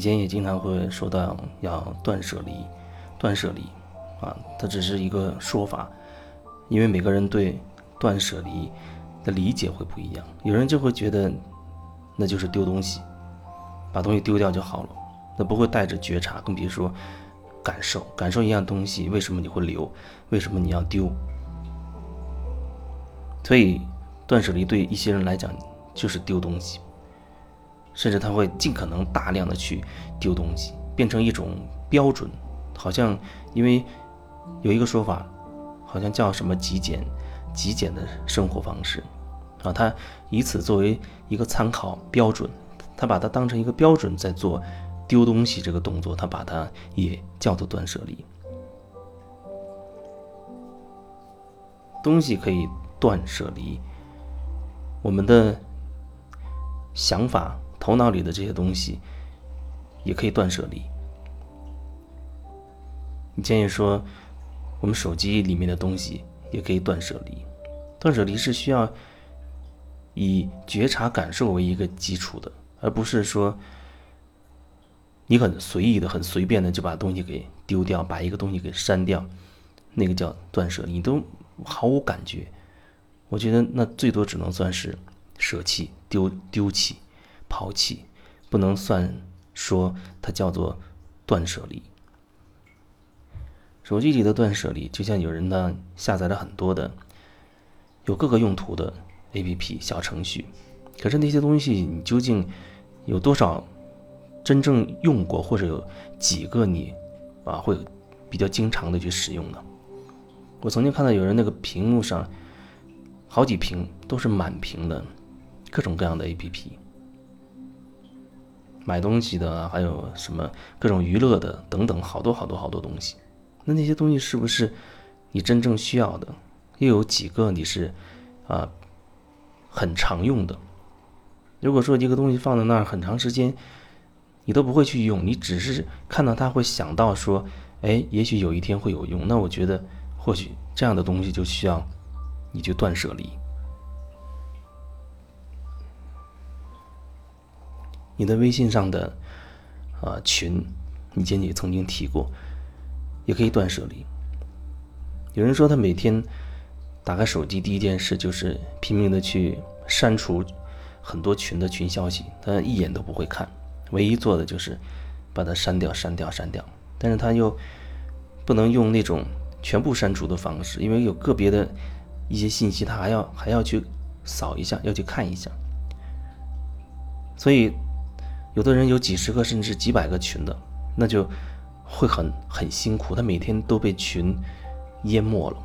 以前也经常会说到要断舍离，断舍离，啊，它只是一个说法，因为每个人对断舍离的理解会不一样，有人就会觉得那就是丢东西，把东西丢掉就好了，那不会带着觉察，更别说感受，感受一样东西为什么你会留，为什么你要丢，所以断舍离对一些人来讲就是丢东西。甚至他会尽可能大量的去丢东西，变成一种标准，好像因为有一个说法，好像叫什么极简，极简的生活方式，啊，他以此作为一个参考标准，他把它当成一个标准在做丢东西这个动作，他把它也叫做断舍离。东西可以断舍离，我们的想法。头脑里的这些东西也可以断舍离。你建议说，我们手机里面的东西也可以断舍离。断舍离是需要以觉察感受为一个基础的，而不是说你很随意的、很随便的就把东西给丢掉，把一个东西给删掉，那个叫断舍离，你都毫无感觉。我觉得那最多只能算是舍弃、丢丢弃。抛弃不能算说它叫做断舍离。手机里的断舍离，就像有人呢下载了很多的有各个用途的 APP 小程序，可是那些东西你究竟有多少真正用过，或者有几个你啊会比较经常的去使用呢？我曾经看到有人那个屏幕上好几屏都是满屏的各种各样的 APP。买东西的，还有什么各种娱乐的等等，好多好多好多东西。那那些东西是不是你真正需要的？又有几个你是啊很常用的？如果说一个东西放在那儿很长时间，你都不会去用，你只是看到它会想到说，哎，也许有一天会有用。那我觉得或许这样的东西就需要你去断舍离。你的微信上的啊群，以前也曾经提过，也可以断舍离。有人说他每天打开手机第一件事就是拼命的去删除很多群的群消息，他一眼都不会看，唯一做的就是把它删掉、删掉、删掉。但是他又不能用那种全部删除的方式，因为有个别的一些信息他还要还要去扫一下，要去看一下，所以。有的人有几十个甚至几百个群的，那就会很很辛苦。他每天都被群淹没了，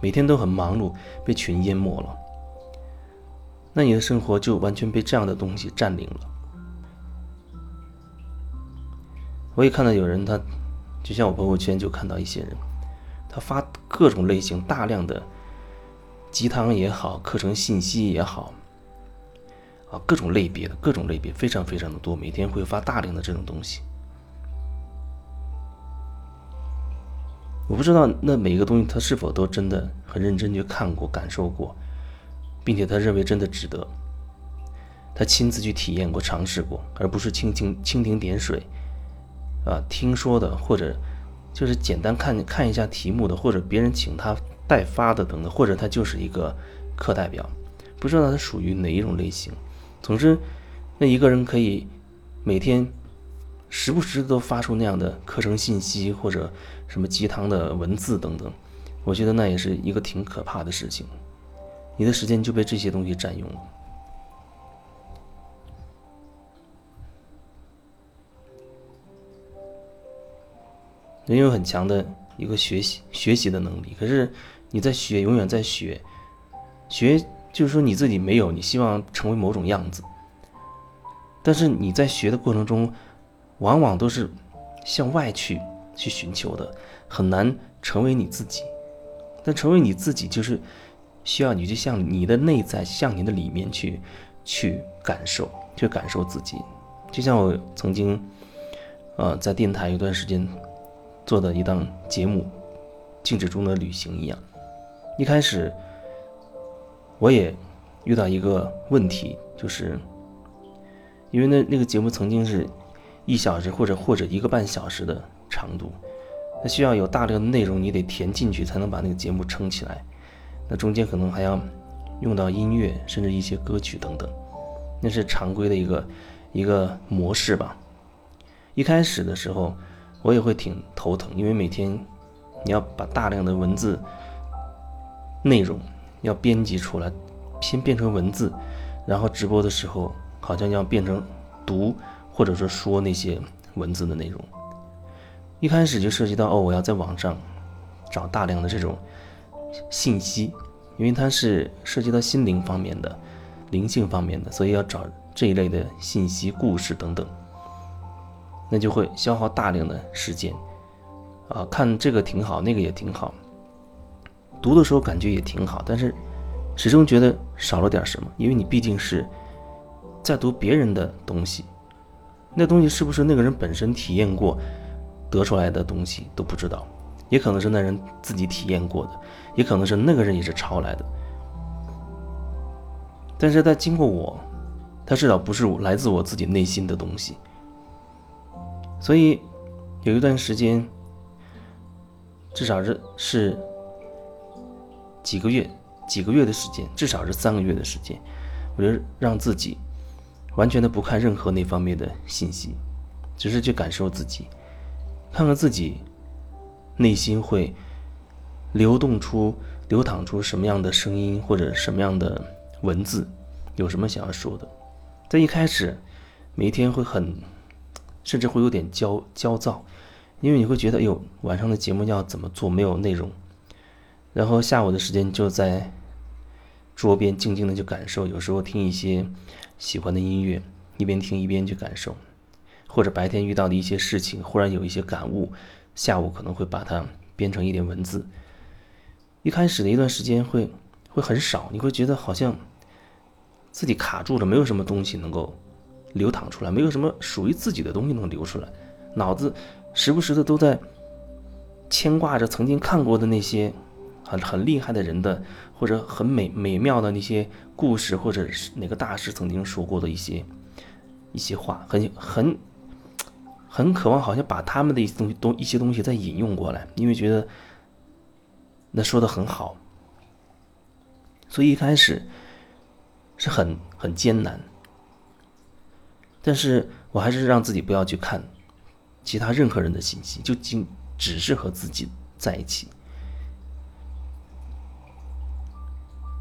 每天都很忙碌，被群淹没了。那你的生活就完全被这样的东西占领了。我也看到有人，他就像我朋友圈就看到一些人，他发各种类型大量的鸡汤也好，课程信息也好。啊，各种类别的，各种类别非常非常的多，每天会发大量的这种东西。我不知道那每一个东西他是否都真的很认真去看过、感受过，并且他认为真的值得，他亲自去体验过、尝试过，而不是蜻蜓蜻蜓点水，啊，听说的或者就是简单看看一下题目的，或者别人请他代发的等等，或者他就是一个课代表，不知道他属于哪一种类型。总之，那一个人可以每天时不时都发出那样的课程信息或者什么鸡汤的文字等等，我觉得那也是一个挺可怕的事情。你的时间就被这些东西占用了。人有很强的一个学习学习的能力，可是你在学，永远在学，学。就是说你自己没有，你希望成为某种样子，但是你在学的过程中，往往都是向外去去寻求的，很难成为你自己。但成为你自己，就是需要你去向你的内在，向你的里面去去感受，去感受自己。就像我曾经，呃，在电台有段时间做的一档节目《静止中的旅行》一样，一开始。我也遇到一个问题，就是因为那那个节目曾经是一小时或者或者一个半小时的长度，那需要有大量的内容你得填进去，才能把那个节目撑起来。那中间可能还要用到音乐，甚至一些歌曲等等，那是常规的一个一个模式吧。一开始的时候，我也会挺头疼，因为每天你要把大量的文字内容要编辑出来，先变成文字，然后直播的时候好像要变成读或者说说那些文字的内容。一开始就涉及到哦，我要在网上找大量的这种信息，因为它是涉及到心灵方面的、灵性方面的，所以要找这一类的信息、故事等等。那就会消耗大量的时间，啊，看这个挺好，那个也挺好，读的时候感觉也挺好，但是始终觉得少了点什么，因为你毕竟是在读别人的东西，那东西是不是那个人本身体验过得出来的东西都不知道，也可能是那人自己体验过的，也可能是那个人也是抄来的，但是他经过我，他至少不是来自我自己内心的东西。所以有一段时间，至少是是几个月，几个月的时间，至少是三个月的时间，我就让自己完全的不看任何那方面的信息，只是去感受自己，看看自己内心会流动出、流淌出什么样的声音或者什么样的文字，有什么想要说的。在一开始，每一天会很。甚至会有点焦焦躁，因为你会觉得，哎呦，晚上的节目要怎么做？没有内容。然后下午的时间就在桌边静静的去感受，有时候听一些喜欢的音乐，一边听一边去感受，或者白天遇到的一些事情，忽然有一些感悟，下午可能会把它编成一点文字。一开始的一段时间会会很少，你会觉得好像自己卡住了，没有什么东西能够。流淌出来，没有什么属于自己的东西能流出来，脑子时不时的都在牵挂着曾经看过的那些很很厉害的人的，或者很美美妙的那些故事，或者是哪个大师曾经说过的一些一些话，很很很渴望，好像把他们的一些东西东一些东西再引用过来，因为觉得那说的很好，所以一开始是很很艰难。但是我还是让自己不要去看其他任何人的信息，就仅只是和自己在一起。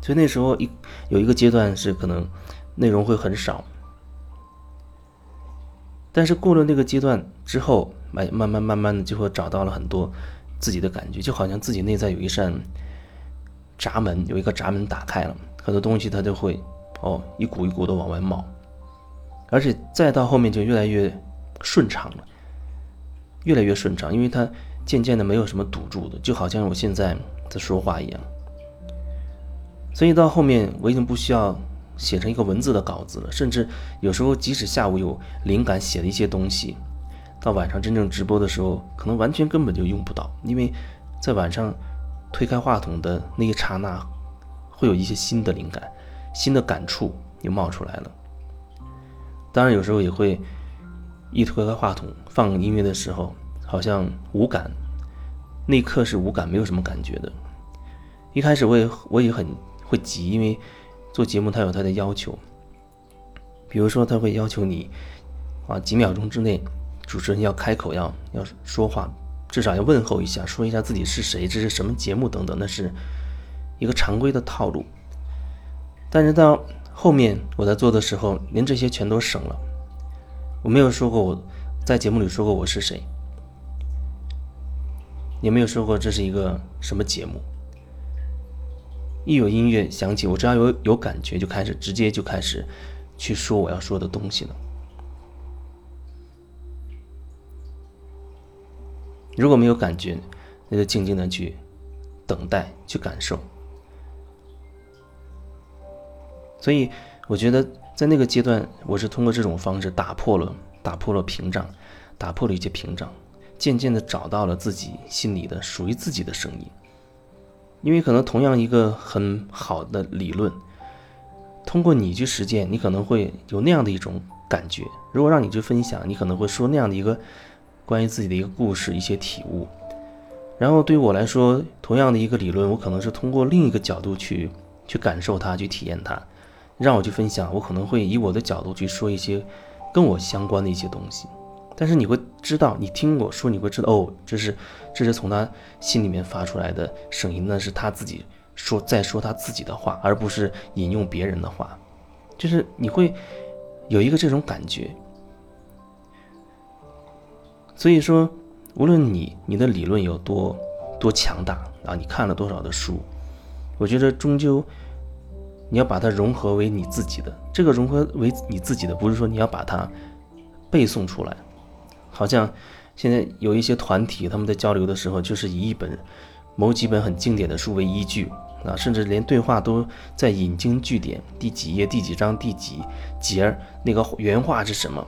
所以那时候一有一个阶段是可能内容会很少，但是过了那个阶段之后，慢慢慢慢慢的就会找到了很多自己的感觉，就好像自己内在有一扇闸门，有一个闸门打开了，很多东西它就会哦一股一股的往外冒。而且再到后面就越来越顺畅了，越来越顺畅，因为它渐渐的没有什么堵住的，就好像我现在在说话一样。所以到后面我已经不需要写成一个文字的稿子了，甚至有时候即使下午有灵感写的一些东西，到晚上真正直播的时候，可能完全根本就用不到，因为在晚上推开话筒的那一刹那，会有一些新的灵感、新的感触又冒出来了。当然，有时候也会一推开话筒放音乐的时候，好像无感，那一刻是无感，没有什么感觉的。一开始我也我也很会急，因为做节目他有他的要求，比如说他会要求你啊几秒钟之内主持人要开口要要说话，至少要问候一下，说一下自己是谁，这是什么节目等等，那是一个常规的套路。但是到后面我在做的时候，连这些全都省了。我没有说过我在节目里说过我是谁，也没有说过这是一个什么节目。一有音乐响起，我只要有有感觉，就开始直接就开始去说我要说的东西了。如果没有感觉，那就静静的去等待，去感受。所以，我觉得在那个阶段，我是通过这种方式打破了打破了屏障，打破了一些屏障，渐渐的找到了自己心里的属于自己的声音。因为可能同样一个很好的理论，通过你去实践，你可能会有那样的一种感觉。如果让你去分享，你可能会说那样的一个关于自己的一个故事、一些体悟。然后对于我来说，同样的一个理论，我可能是通过另一个角度去去感受它、去体验它。让我去分享，我可能会以我的角度去说一些跟我相关的一些东西。但是你会知道，你听我说，你会知道哦，这是这是从他心里面发出来的声音，那是他自己说在说他自己的话，而不是引用别人的话，就是你会有一个这种感觉。所以说，无论你你的理论有多多强大啊，你看了多少的书，我觉得终究你要把它融合为你自己的。这个融合为你自己的，不是说你要把它背诵出来。好像现在有一些团体，他们在交流的时候，就是以一本某几本很经典的书为依据啊，甚至连对话都在引经据典，第几页、第几章、第几节那个原话是什么，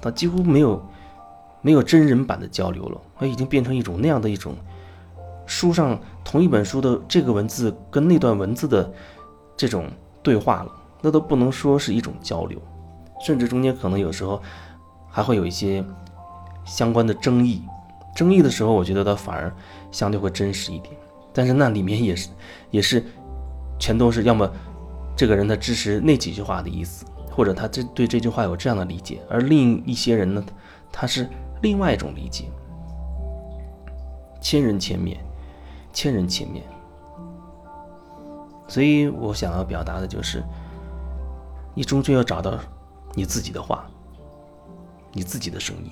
他几乎没有没有真人版的交流了，它已经变成一种那样的一种书上同一本书的这个文字跟那段文字的这种对话了，那都不能说是一种交流，甚至中间可能有时候还会有一些。相关的争议，争议的时候，我觉得它反而相对会真实一点。但是那里面也是，也是，全都是要么这个人他支持那几句话的意思，或者他这对这句话有这样的理解，而另一些人呢，他是另外一种理解。千人千面，千人千面。所以我想要表达的就是，你终究要找到你自己的话，你自己的声音。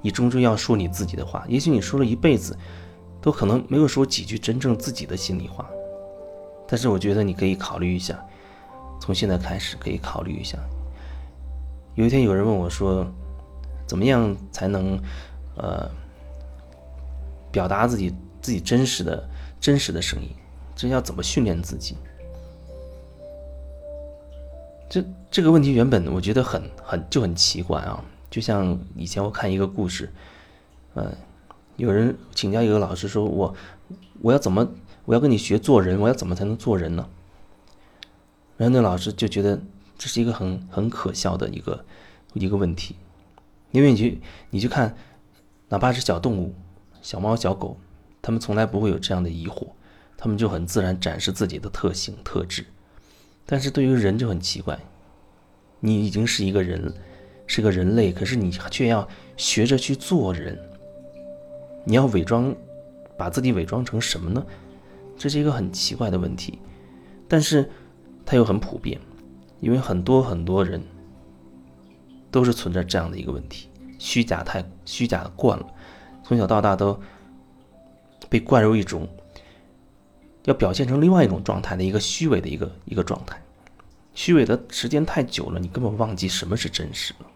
你终究要说你自己的话，也许你说了一辈子，都可能没有说几句真正自己的心里话。但是我觉得你可以考虑一下，从现在开始可以考虑一下。有一天有人问我说：“怎么样才能，呃，表达自己自己真实的真实的声音？这要怎么训练自己？”这这个问题原本我觉得很很就很奇怪啊。就像以前我看一个故事，嗯，有人请教一个老师说：“我我要怎么我要跟你学做人，我要怎么才能做人呢？”然后那老师就觉得这是一个很很可笑的一个一个问题，因为你去你去看，哪怕是小动物，小猫小狗，他们从来不会有这样的疑惑，他们就很自然展示自己的特性特质，但是对于人就很奇怪，你已经是一个人。是个人类，可是你却要学着去做人。你要伪装，把自己伪装成什么呢？这是一个很奇怪的问题，但是它又很普遍，因为很多很多人都是存在这样的一个问题：虚假太虚假的惯了，从小到大都被灌入一种要表现成另外一种状态的一个虚伪的一个一个状态。虚伪的时间太久了，你根本忘记什么是真实了。